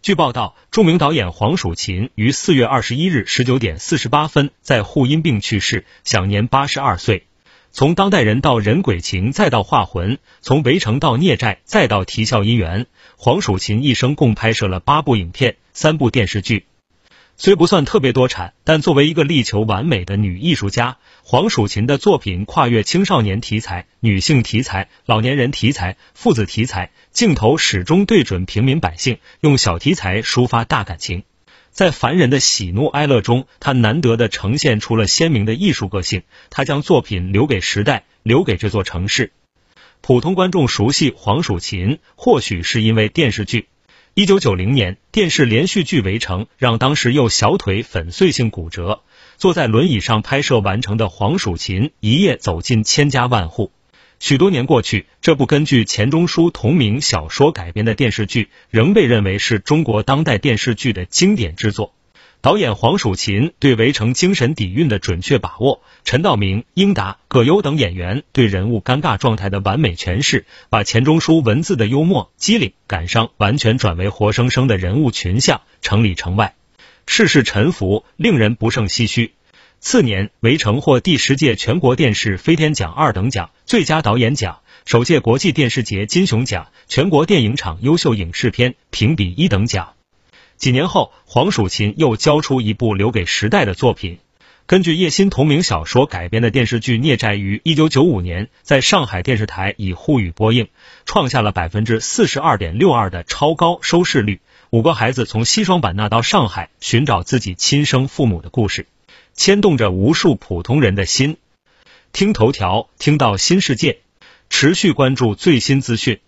据报道，著名导演黄蜀芹于四月二十一日十九点四十八分在沪因病去世，享年八十二岁。从当代人到人鬼情，再到画魂；从围城到孽债，再到啼笑姻缘。黄蜀芹一生共拍摄了八部影片、三部电视剧，虽不算特别多产，但作为一个力求完美的女艺术家，黄蜀芹的作品跨越青少年题材、女性题材、老年人题材、父子题材，镜头始终对准平民百姓，用小题材抒发大感情。在凡人的喜怒哀乐中，他难得的呈现出了鲜明的艺术个性。他将作品留给时代，留给这座城市。普通观众熟悉黄蜀芹，或许是因为电视剧。一九九零年，电视连续剧《围城》让当时右小腿粉碎性骨折、坐在轮椅上拍摄完成的黄蜀芹，一夜走进千家万户。许多年过去，这部根据钱钟书同名小说改编的电视剧，仍被认为是中国当代电视剧的经典之作。导演黄蜀芹对围城精神底蕴的准确把握，陈道明、英达、葛优等演员对人物尴尬状态的完美诠释，把钱钟书文字的幽默、机灵、感伤完全转为活生生的人物群像，城里城外，世事沉浮，令人不胜唏嘘。次年，《围城》获第十届全国电视飞天奖二等奖、最佳导演奖，首届国际电视节金熊奖、全国电影厂优秀影视片评比一等奖。几年后，黄蜀芹又交出一部留给时代的作品。根据叶欣同名小说改编的电视剧《孽债》于一九九五年在上海电视台以沪语播映，创下了百分之四十二点六二的超高收视率。五个孩子从西双版纳到上海寻找自己亲生父母的故事。牵动着无数普通人的心。听头条，听到新世界，持续关注最新资讯。